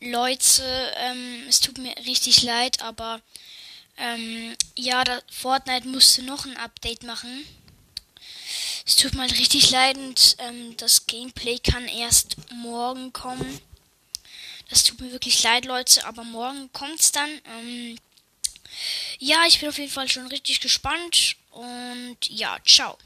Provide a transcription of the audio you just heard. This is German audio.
Leute, ähm, es tut mir richtig leid, aber ähm, ja, da, Fortnite musste noch ein Update machen. Es tut mir richtig leid und ähm, das Gameplay kann erst morgen kommen. Das tut mir wirklich leid, Leute, aber morgen kommt's dann. Ähm, ja, ich bin auf jeden Fall schon richtig gespannt und ja, ciao.